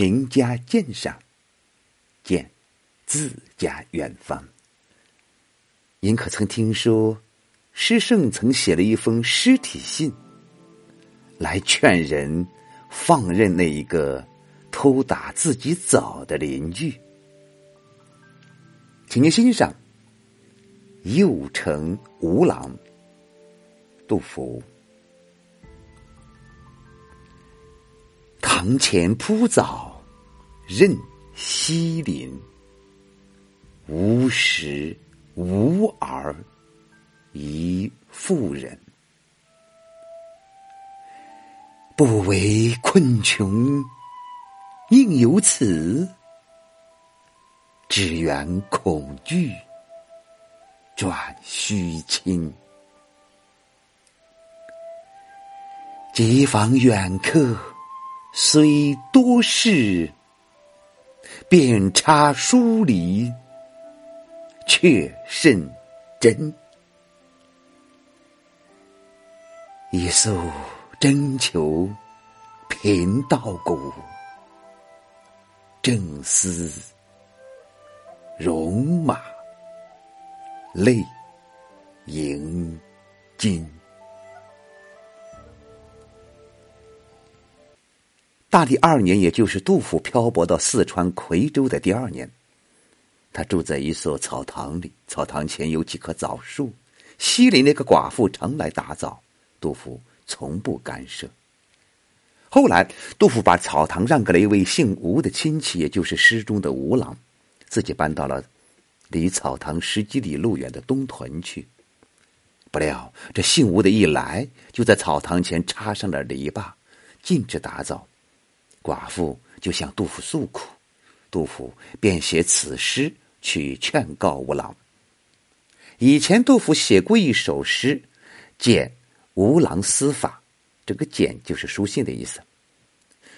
名家鉴赏，见自家远方。您可曾听说，诗圣曾写了一封尸体信，来劝人放任那一个偷打自己枣的邻居？请您欣赏《右城吴郎》，杜甫。堂前铺枣，任西林。无食无儿，一妇人。不为困穷，应有此；只缘恐惧，转虚亲。急访远客。虽多事，遍插疏篱，却甚真。一宿征求贫道骨，正思戎马泪盈襟。大历二年，也就是杜甫漂泊到四川夔州的第二年，他住在一所草堂里，草堂前有几棵枣树。西邻那个寡妇常来打枣，杜甫从不干涉。后来，杜甫把草堂让给了一位姓吴的亲戚，也就是诗中的吴郎，自己搬到了离草堂十几里路远的东屯去。不料，这姓吴的一来，就在草堂前插上了篱笆，禁止打枣。寡妇就向杜甫诉苦，杜甫便写此诗去劝告吴郎。以前杜甫写过一首诗，简吴郎思法，这个“简”就是书信的意思，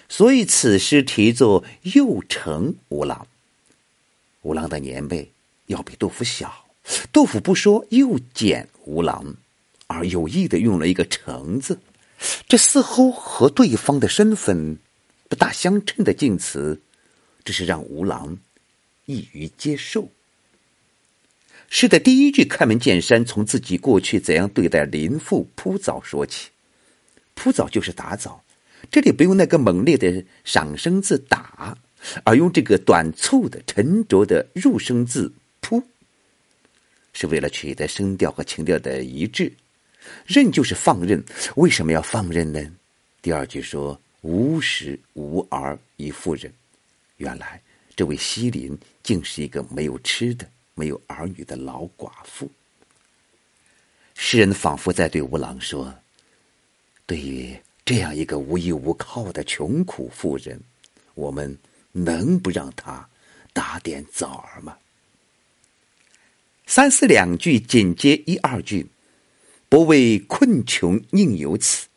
所以此诗题作《又成吴郎》。吴郎的年辈要比杜甫小，杜甫不说“又简吴郎”，而有意的用了一个“成”字，这似乎和对方的身份。不大相称的敬词，这是让吴郎易于接受。诗的第一句开门见山，从自己过去怎样对待林父铺枣说起。铺枣就是打枣，这里不用那个猛烈的赏声字“打”，而用这个短促的沉着的入声字“铺”，是为了取得声调和情调的一致。任就是放任，为什么要放任呢？第二句说。无食无儿一妇人，原来这位西林竟是一个没有吃的、没有儿女的老寡妇。诗人仿佛在对吴郎说：“对于这样一个无依无靠的穷苦妇人，我们能不让她打点枣儿吗？”三四两句紧接一二句，不为困穷宁有此，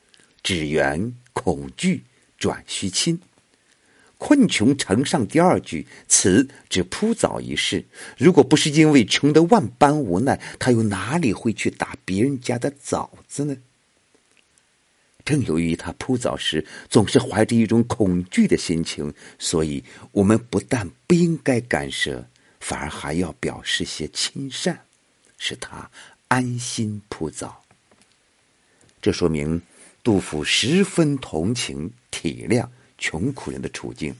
只缘恐惧。转虚亲，困穷呈上第二句，此指铺枣一事。如果不是因为穷得万般无奈，他又哪里会去打别人家的枣子呢？正由于他铺枣时总是怀着一种恐惧的心情，所以我们不但不应该干涉，反而还要表示些亲善，使他安心铺枣。这说明。杜甫十分同情体谅穷苦人的处境。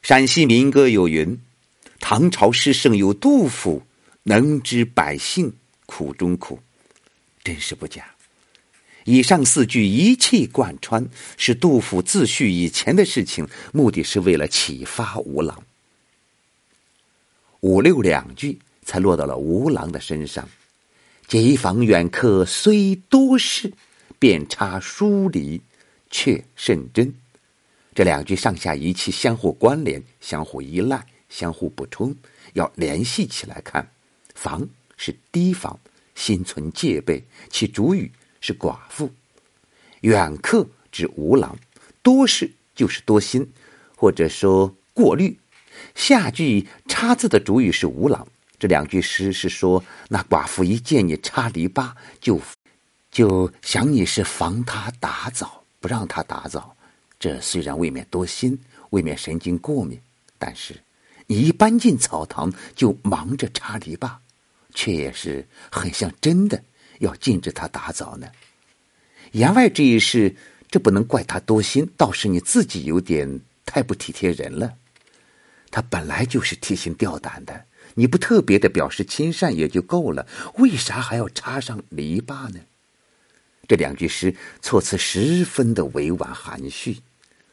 陕西民歌有云：“唐朝诗圣有杜甫，能知百姓苦中苦。”真是不假。以上四句一气贯穿，是杜甫自叙以前的事情，目的是为了启发吴郎。五六两句才落到了吴郎的身上。街访远客虽多事。便插疏离，却甚真。这两句上下一气，相互关联，相互依赖，相互补充，要联系起来看。防是提防，心存戒备，其主语是寡妇。远客指吴郎，多事就是多心，或者说过虑。下句插字的主语是吴郎。这两句诗是说，那寡妇一见你插篱笆就。就想你是防他打枣，让他打枣，这虽然未免多心，未免神经过敏，但是你一搬进草堂就忙着插篱笆，却也是很像真的要禁止他打扫呢。言外之意是，这不能怪他多心，倒是你自己有点太不体贴人了。他本来就是提心吊胆的，你不特别的表示亲善也就够了，为啥还要插上篱笆呢？这两句诗措辞十分的委婉含蓄，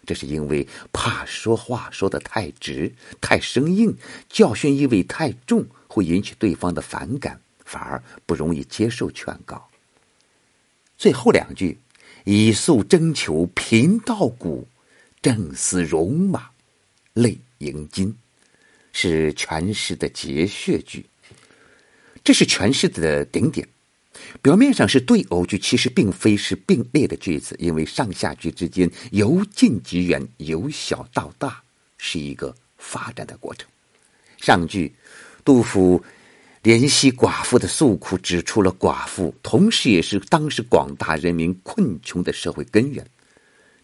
这是因为怕说话说的太直、太生硬，教训意味太重，会引起对方的反感，反而不容易接受劝告。最后两句“以素征求贫道骨，正似戎马，泪盈襟”，是全诗的结穴句。这是全诗的顶点。表面上是对偶句，其实并非是并列的句子，因为上下句之间由近及远，由小到大，是一个发展的过程。上句，杜甫怜惜寡妇的诉苦，指出了寡妇，同时也是当时广大人民困穷的社会根源。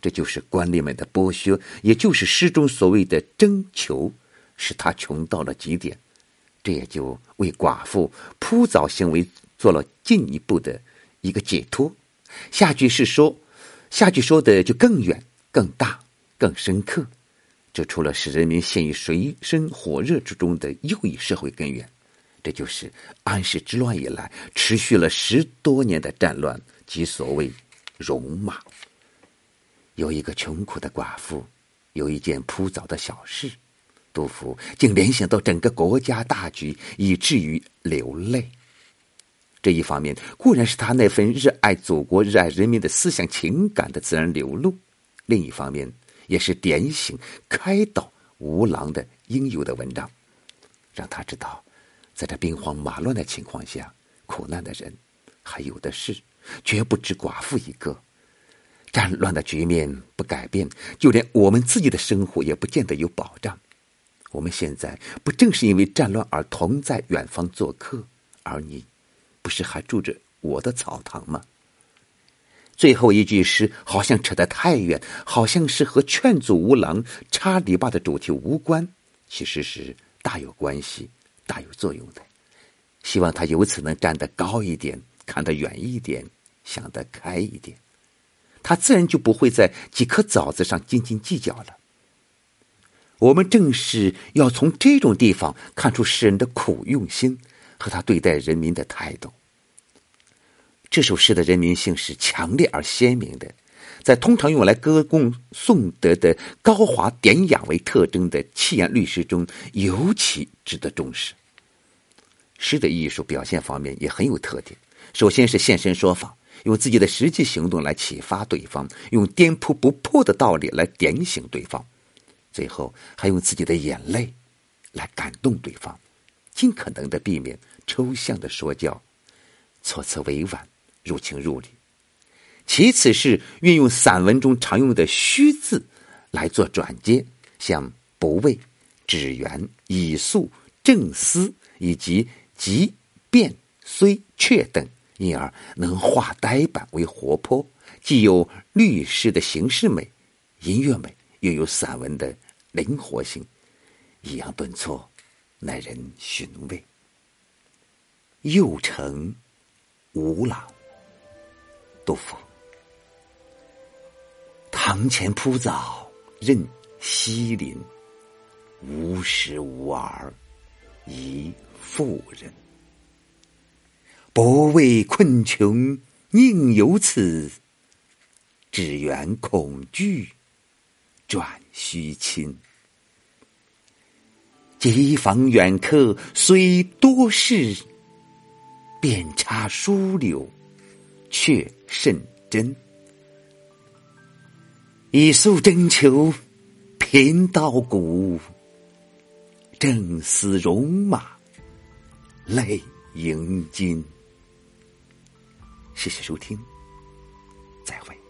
这就是官吏们的剥削，也就是诗中所谓的征求，使他穷到了极点。这也就为寡妇铺早行为。做了进一步的一个解脱。下句是说，下句说的就更远、更大、更深刻，指出了使人民陷于水深火热之中的又一社会根源。这就是安史之乱以来持续了十多年的战乱及所谓戎马。有一个穷苦的寡妇，有一件铺早的小事，杜甫竟联想到整个国家大局，以至于流泪。这一方面固然是他那份热爱祖国、热爱人民的思想情感的自然流露；另一方面，也是点醒、开导吴郎的应有的文章，让他知道，在这兵荒马乱的情况下，苦难的人还有的是，绝不止寡妇一个。战乱的局面不改变，就连我们自己的生活也不见得有保障。我们现在不正是因为战乱而同在远方做客，而你？不是还住着我的草堂吗？最后一句诗好像扯得太远，好像是和劝阻吴郎插篱笆的主题无关，其实是大有关系、大有作用的。希望他由此能站得高一点，看得远一点，想得开一点，他自然就不会在几颗枣子上斤斤计较了。我们正是要从这种地方看出诗人的苦用心。和他对待人民的态度。这首诗的人民性是强烈而鲜明的，在通常用来歌功颂德的高华典雅为特征的七言律诗中，尤其值得重视。诗的艺术表现方面也很有特点。首先是现身说法，用自己的实际行动来启发对方，用颠扑不破的道理来点醒对方，最后还用自己的眼泪来感动对方，尽可能的避免。抽象的说教，措辞委婉，入情入理。其次是运用散文中常用的虚字来做转接，像不畏、只缘、以素、正思以及即、便、虽、却等，因而能化呆板为活泼，既有律诗的形式美、音乐美，又有散文的灵活性，抑扬顿挫，耐人寻味。又成吴郎，杜甫。堂前铺早任西林，无时无儿宜妇人。不畏困穷宁有此，只缘恐惧转虚亲。急访远客虽多事。遍插疏柳，却甚真。以诉征求贫道骨，正思戎马泪盈襟。谢谢收听，再会。